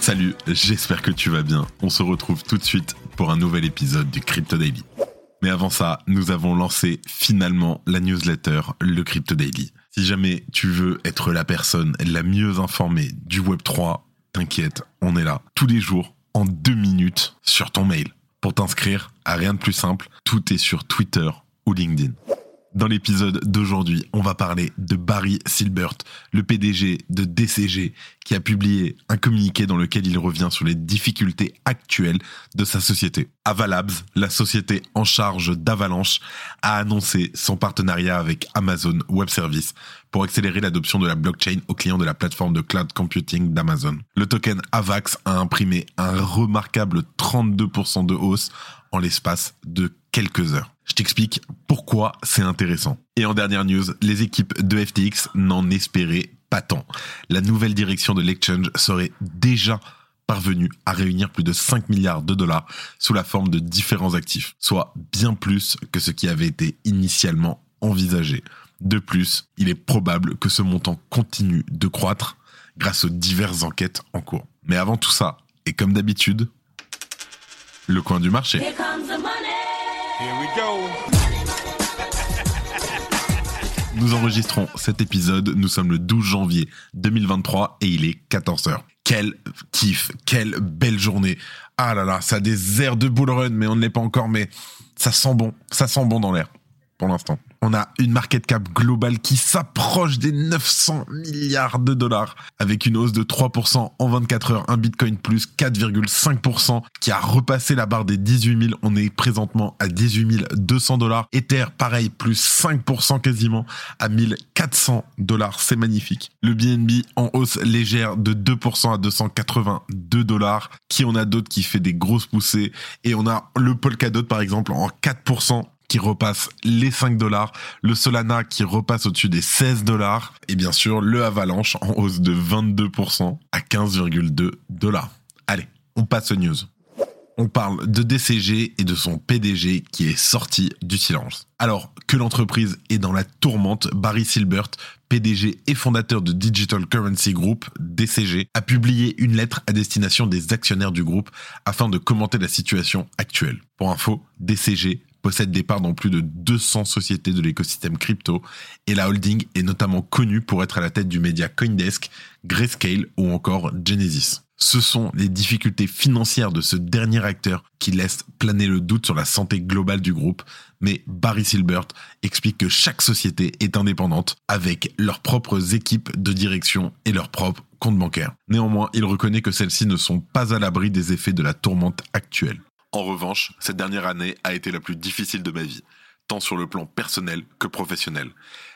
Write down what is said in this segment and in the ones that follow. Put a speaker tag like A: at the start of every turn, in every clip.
A: Salut, j'espère que tu vas bien. On se retrouve tout de suite pour un nouvel épisode du Crypto Daily. Mais avant ça, nous avons lancé finalement la newsletter, le Crypto Daily. Si jamais tu veux être la personne la mieux informée du Web3, t'inquiète, on est là tous les jours en deux minutes sur ton mail. Pour t'inscrire, à rien de plus simple, tout est sur Twitter ou LinkedIn. Dans l'épisode d'aujourd'hui, on va parler de Barry Silbert, le PDG de DCG, qui a publié un communiqué dans lequel il revient sur les difficultés actuelles de sa société. Avalabs, la société en charge d'Avalanche, a annoncé son partenariat avec Amazon Web Services pour accélérer l'adoption de la blockchain aux clients de la plateforme de cloud computing d'Amazon. Le token AVAX a imprimé un remarquable 32% de hausse en l'espace de quelques heures. Je t'explique pourquoi c'est intéressant. Et en dernière news, les équipes de FTX n'en espéraient pas tant. La nouvelle direction de l'exchange serait déjà parvenue à réunir plus de 5 milliards de dollars sous la forme de différents actifs, soit bien plus que ce qui avait été initialement envisagé. De plus, il est probable que ce montant continue de croître grâce aux diverses enquêtes en cours. Mais avant tout ça, et comme d'habitude, le coin du marché. Nous enregistrons cet épisode, nous sommes le 12 janvier 2023 et il est 14h. Quel kiff, quelle belle journée. Ah là là, ça a des airs de bull run, mais on ne l'est pas encore, mais ça sent bon, ça sent bon dans l'air pour l'instant. On a une market cap globale qui s'approche des 900 milliards de dollars avec une hausse de 3% en 24 heures, un Bitcoin plus 4,5% qui a repassé la barre des 18 000. On est présentement à 18 200 dollars. Ether, pareil, plus 5% quasiment à 1400 dollars. C'est magnifique. Le BNB en hausse légère de 2% à 282 dollars. Qui on a d'autres qui fait des grosses poussées? Et on a le Polkadot par exemple en 4% qui repasse les 5 dollars, le Solana qui repasse au-dessus des 16 dollars, et bien sûr le Avalanche en hausse de 22% à 15,2 dollars. Allez, on passe aux news. On parle de DCG et de son PDG qui est sorti du silence. Alors que l'entreprise est dans la tourmente, Barry Silbert, PDG et fondateur de Digital Currency Group, DCG, a publié une lettre à destination des actionnaires du groupe afin de commenter la situation actuelle. Pour info, DCG possède des parts dans plus de 200 sociétés de l'écosystème crypto et la holding est notamment connue pour être à la tête du média Coindesk, Grayscale ou encore Genesis. Ce sont les difficultés financières de ce dernier acteur qui laissent planer le doute sur la santé globale du groupe, mais Barry Silbert explique que chaque société est indépendante avec leurs propres équipes de direction et leurs propres comptes bancaires. Néanmoins, il reconnaît que celles-ci ne sont pas à l'abri des effets de la tourmente actuelle. En revanche, cette dernière année a été la plus difficile de ma vie, tant sur le plan personnel que professionnel.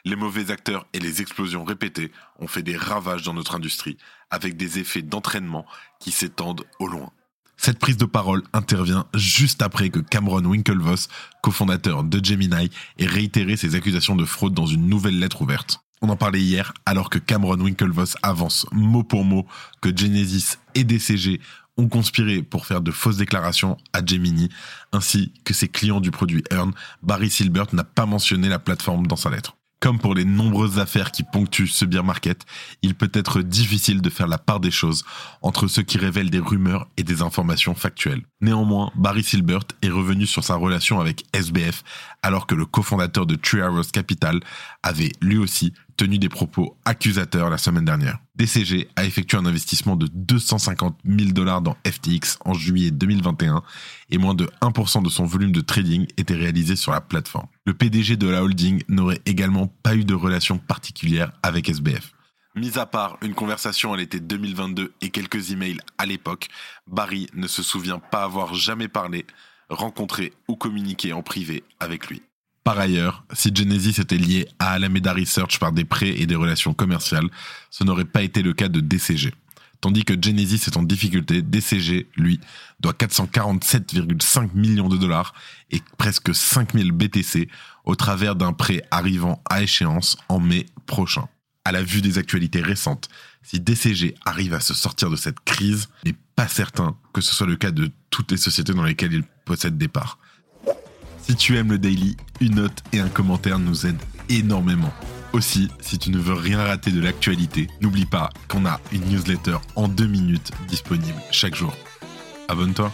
A: Les mauvais acteurs et les explosions répétées ont fait des ravages dans notre industrie, avec des effets d'entraînement qui s'étendent au loin. Cette prise de parole intervient juste après que Cameron Winklevoss, cofondateur de Gemini, ait réitéré ses accusations de fraude dans une nouvelle lettre ouverte. On en parlait hier alors que Cameron Winklevoss avance mot pour mot que Genesis et DCG ont conspiré pour faire de fausses déclarations à Gemini, ainsi que ses clients du produit Earn, Barry Silbert n'a pas mentionné la plateforme dans sa lettre. Comme pour les nombreuses affaires qui ponctuent ce bear market, il peut être difficile de faire la part des choses entre ceux qui révèlent des rumeurs et des informations factuelles. Néanmoins, Barry Silbert est revenu sur sa relation avec SBF alors que le cofondateur de Tree Arrows Capital avait lui aussi tenu des propos accusateurs la semaine dernière. DCG a effectué un investissement de 250 000 dollars dans FTX en juillet 2021 et moins de 1% de son volume de trading était réalisé sur la plateforme. Le PDG de la holding n'aurait également pas eu de relation particulière avec SBF. Mis à part une conversation à l'été 2022 et quelques emails à l'époque, Barry ne se souvient pas avoir jamais parlé, rencontré ou communiqué en privé avec lui. Par ailleurs, si Genesis était lié à Alameda Research par des prêts et des relations commerciales, ce n'aurait pas été le cas de DCG. Tandis que Genesis est en difficulté, DCG, lui, doit 447,5 millions de dollars et presque 5000 BTC au travers d'un prêt arrivant à échéance en mai prochain. À la vue des actualités récentes, si DCG arrive à se sortir de cette crise, il n'est pas certain que ce soit le cas de toutes les sociétés dans lesquelles il possède des parts. Si tu aimes le daily, une note et un commentaire nous aident énormément. Aussi, si tu ne veux rien rater de l'actualité, n'oublie pas qu'on a une newsletter en deux minutes disponible chaque jour. Abonne-toi.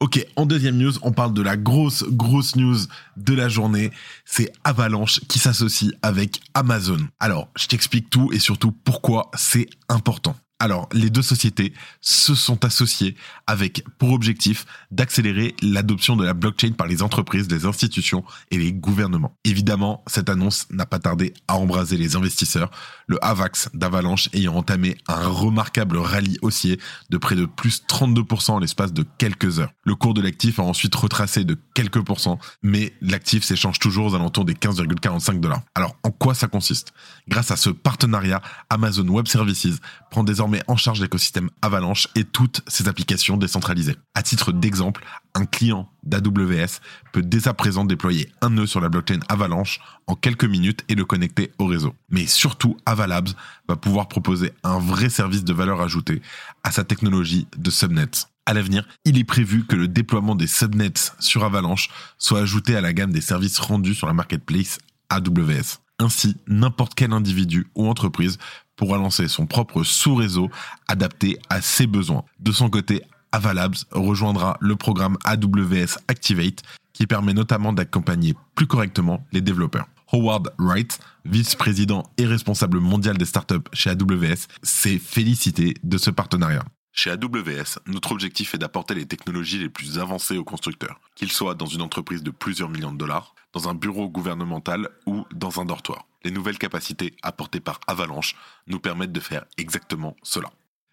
A: Ok, en deuxième news, on parle de la grosse, grosse news de la journée. C'est Avalanche qui s'associe avec Amazon. Alors, je t'explique tout et surtout pourquoi c'est important. Alors, les deux sociétés se sont associées avec pour objectif d'accélérer l'adoption de la blockchain par les entreprises, les institutions et les gouvernements. Évidemment, cette annonce n'a pas tardé à embraser les investisseurs, le AVAX d'Avalanche ayant entamé un remarquable rallye haussier de près de plus 32% en l'espace de quelques heures. Le cours de l'actif a ensuite retracé de quelques pourcents, mais l'actif s'échange toujours aux alentours des 15,45 dollars. Alors, en quoi ça consiste? Grâce à ce partenariat, Amazon Web Services prend désormais en charge l'écosystème Avalanche et toutes ses applications décentralisées. À titre d'exemple, un client d'AWS peut dès à présent déployer un nœud sur la blockchain Avalanche en quelques minutes et le connecter au réseau. Mais surtout, Avalabs va pouvoir proposer un vrai service de valeur ajoutée à sa technologie de subnets. À l'avenir, il est prévu que le déploiement des subnets sur Avalanche soit ajouté à la gamme des services rendus sur la marketplace AWS. Ainsi, n'importe quel individu ou entreprise pourra lancer son propre sous-réseau adapté à ses besoins. De son côté, Avalabs rejoindra le programme AWS Activate qui permet notamment d'accompagner plus correctement les développeurs. Howard Wright, vice-président et responsable mondial des startups chez AWS, s'est félicité de ce partenariat. Chez AWS, notre objectif est d'apporter les technologies les plus avancées aux constructeurs, qu'ils soient dans une entreprise de plusieurs millions de dollars, dans un bureau gouvernemental ou dans un dortoir. Les nouvelles capacités apportées par Avalanche nous permettent de faire exactement cela.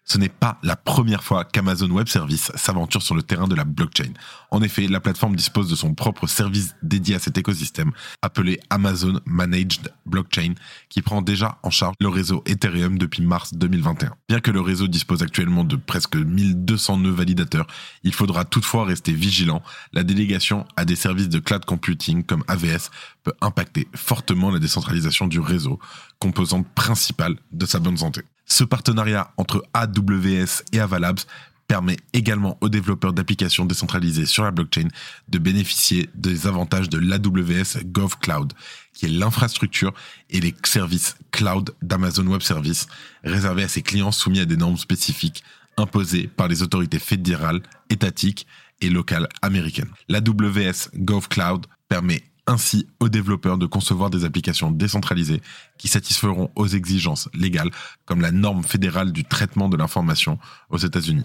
A: Ce n'est pas la première fois qu'Amazon Web Services s'aventure sur le terrain de la blockchain. En effet, la plateforme dispose de son propre service dédié à cet écosystème, appelé Amazon Managed Blockchain, qui prend déjà en charge le réseau Ethereum depuis mars 2021. Bien que le réseau dispose actuellement de presque 1200 nœuds validateurs, il faudra toutefois rester vigilant. La délégation à des services de cloud computing comme AVS peut impacter fortement la décentralisation du réseau, composante principale de sa bonne santé. Ce partenariat entre AWS et Avalabs permet également aux développeurs d'applications décentralisées sur la blockchain de bénéficier des avantages de l'AWS GovCloud, qui est l'infrastructure et les services cloud d'Amazon Web Services réservés à ses clients soumis à des normes spécifiques imposées par les autorités fédérales, étatiques et locales américaines. L'AWS GovCloud permet ainsi aux développeurs de concevoir des applications décentralisées qui satisferont aux exigences légales comme la norme fédérale du traitement de l'information aux États-Unis.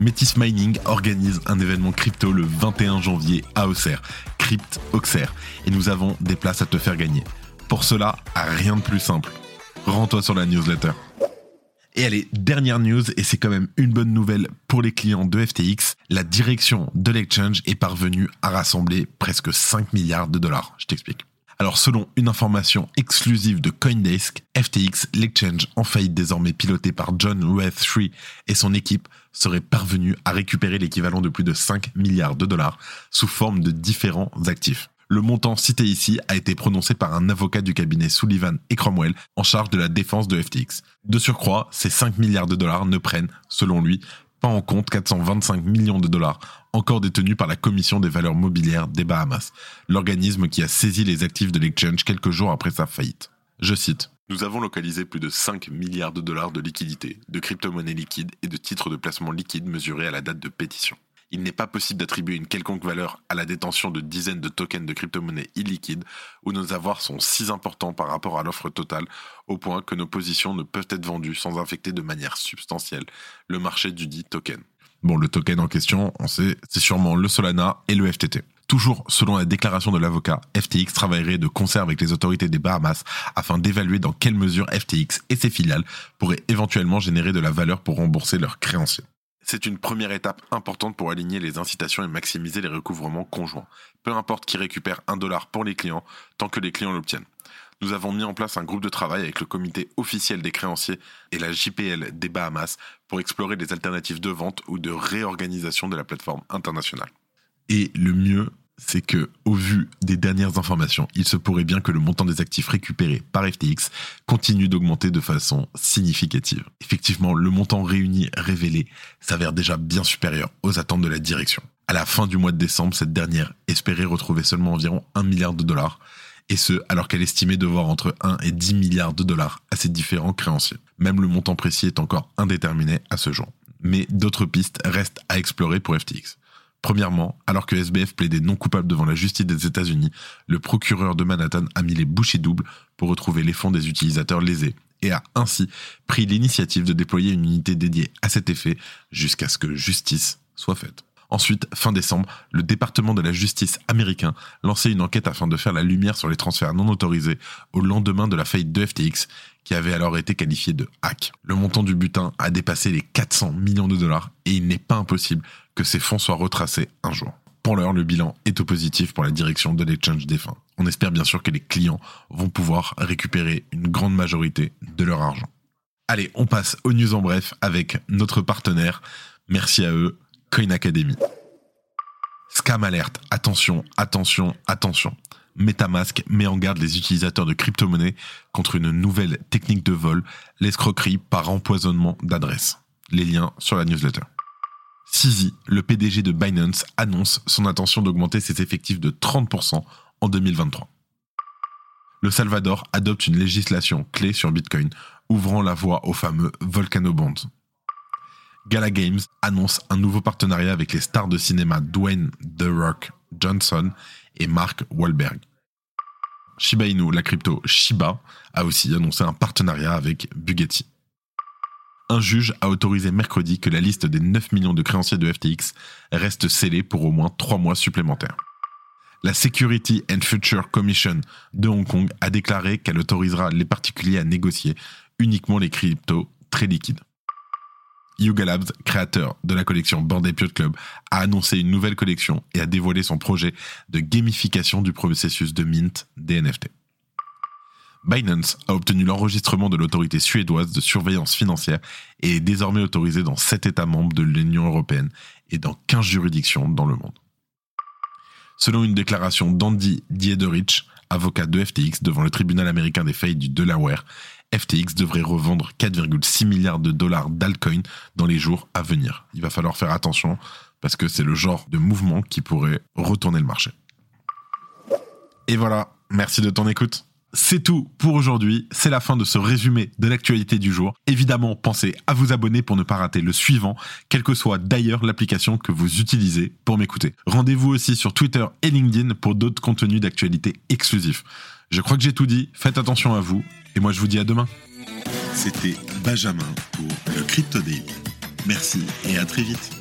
A: Metis Mining organise un événement crypto le 21 janvier à Auxerre, Crypt Auxerre, et nous avons des places à te faire gagner. Pour cela, rien de plus simple. Rends-toi sur la newsletter. Et allez, dernière news, et c'est quand même une bonne nouvelle pour les clients de FTX, la direction de l'exchange est parvenue à rassembler presque 5 milliards de dollars. Je t'explique. Alors selon une information exclusive de Coindesk, FTX, l'exchange en faillite désormais piloté par John Rueth III et son équipe, serait parvenu à récupérer l'équivalent de plus de 5 milliards de dollars sous forme de différents actifs. Le montant cité ici a été prononcé par un avocat du cabinet Sullivan et Cromwell en charge de la défense de FTX. De surcroît, ces 5 milliards de dollars ne prennent, selon lui, pas en compte 425 millions de dollars encore détenus par la Commission des valeurs mobilières des Bahamas, l'organisme qui a saisi les actifs de l'exchange quelques jours après sa faillite. Je cite. Nous avons localisé plus de 5 milliards de dollars de liquidités, de crypto-monnaies liquides et de titres de placement liquides mesurés à la date de pétition il n'est pas possible d'attribuer une quelconque valeur à la détention de dizaines de tokens de crypto-monnaies illiquides où nos avoirs sont si importants par rapport à l'offre totale au point que nos positions ne peuvent être vendues sans infecter de manière substantielle le marché du dit token. Bon, le token en question, on sait, c'est sûrement le Solana et le FTT. Toujours selon la déclaration de l'avocat, FTX travaillerait de concert avec les autorités des Bahamas afin d'évaluer dans quelle mesure FTX et ses filiales pourraient éventuellement générer de la valeur pour rembourser leurs créanciers. C'est une première étape importante pour aligner les incitations et maximiser les recouvrements conjoints. Peu importe qui récupère un dollar pour les clients, tant que les clients l'obtiennent. nous avons mis en place un groupe de travail avec le comité officiel des créanciers et la JPL des Bahamas pour explorer des alternatives de vente ou de réorganisation de la plateforme internationale. Et le mieux, c'est que, au vu des dernières informations, il se pourrait bien que le montant des actifs récupérés par FTX continue d'augmenter de façon significative. Effectivement, le montant réuni révélé s'avère déjà bien supérieur aux attentes de la direction. À la fin du mois de décembre, cette dernière espérait retrouver seulement environ 1 milliard de dollars, et ce, alors qu'elle estimait devoir entre 1 et 10 milliards de dollars à ses différents créanciers. Même le montant précis est encore indéterminé à ce jour. Mais d'autres pistes restent à explorer pour FTX. Premièrement, alors que SBF plaidait non coupable devant la justice des États-Unis, le procureur de Manhattan a mis les bouchées doubles pour retrouver les fonds des utilisateurs lésés et a ainsi pris l'initiative de déployer une unité dédiée à cet effet jusqu'à ce que justice soit faite. Ensuite, fin décembre, le département de la justice américain lançait une enquête afin de faire la lumière sur les transferts non autorisés au lendemain de la faillite de FTX, qui avait alors été qualifié de hack. Le montant du butin a dépassé les 400 millions de dollars et il n'est pas impossible que ces fonds soient retracés un jour. Pour l'heure, le bilan est au positif pour la direction de l'exchange défunt. On espère bien sûr que les clients vont pouvoir récupérer une grande majorité de leur argent. Allez, on passe aux news en bref avec notre partenaire. Merci à eux. Coin Academy. Scam alerte, attention, attention, attention. Metamask met en garde les utilisateurs de crypto-monnaies contre une nouvelle technique de vol, l'escroquerie par empoisonnement d'adresse. Les liens sur la newsletter. Sisi, le PDG de Binance, annonce son intention d'augmenter ses effectifs de 30% en 2023. Le Salvador adopte une législation clé sur Bitcoin, ouvrant la voie aux fameux Volcano Bonds. Gala Games annonce un nouveau partenariat avec les stars de cinéma Dwayne The Rock Johnson et Mark Wahlberg. Shiba Inu, la crypto Shiba, a aussi annoncé un partenariat avec Bugatti. Un juge a autorisé mercredi que la liste des 9 millions de créanciers de FTX reste scellée pour au moins 3 mois supplémentaires. La Security and Future Commission de Hong Kong a déclaré qu'elle autorisera les particuliers à négocier uniquement les cryptos très liquides. Yuga Labs, créateur de la collection Bandai Piot Club, a annoncé une nouvelle collection et a dévoilé son projet de gamification du processus de mint des NFT. Binance a obtenu l'enregistrement de l'autorité suédoise de surveillance financière et est désormais autorisé dans 7 États membres de l'Union européenne et dans 15 juridictions dans le monde. Selon une déclaration d'Andy Diederich, avocat de FTX devant le tribunal américain des failles du Delaware, FTX devrait revendre 4,6 milliards de dollars d'altcoin dans les jours à venir. Il va falloir faire attention parce que c'est le genre de mouvement qui pourrait retourner le marché. Et voilà, merci de ton écoute. C'est tout pour aujourd'hui, c'est la fin de ce résumé de l'actualité du jour. Évidemment, pensez à vous abonner pour ne pas rater le suivant, quelle que soit d'ailleurs l'application que vous utilisez pour m'écouter. Rendez-vous aussi sur Twitter et LinkedIn pour d'autres contenus d'actualité exclusifs. Je crois que j'ai tout dit, faites attention à vous, et moi je vous dis à demain.
B: C'était Benjamin pour le Crypto Daily. Merci et à très vite.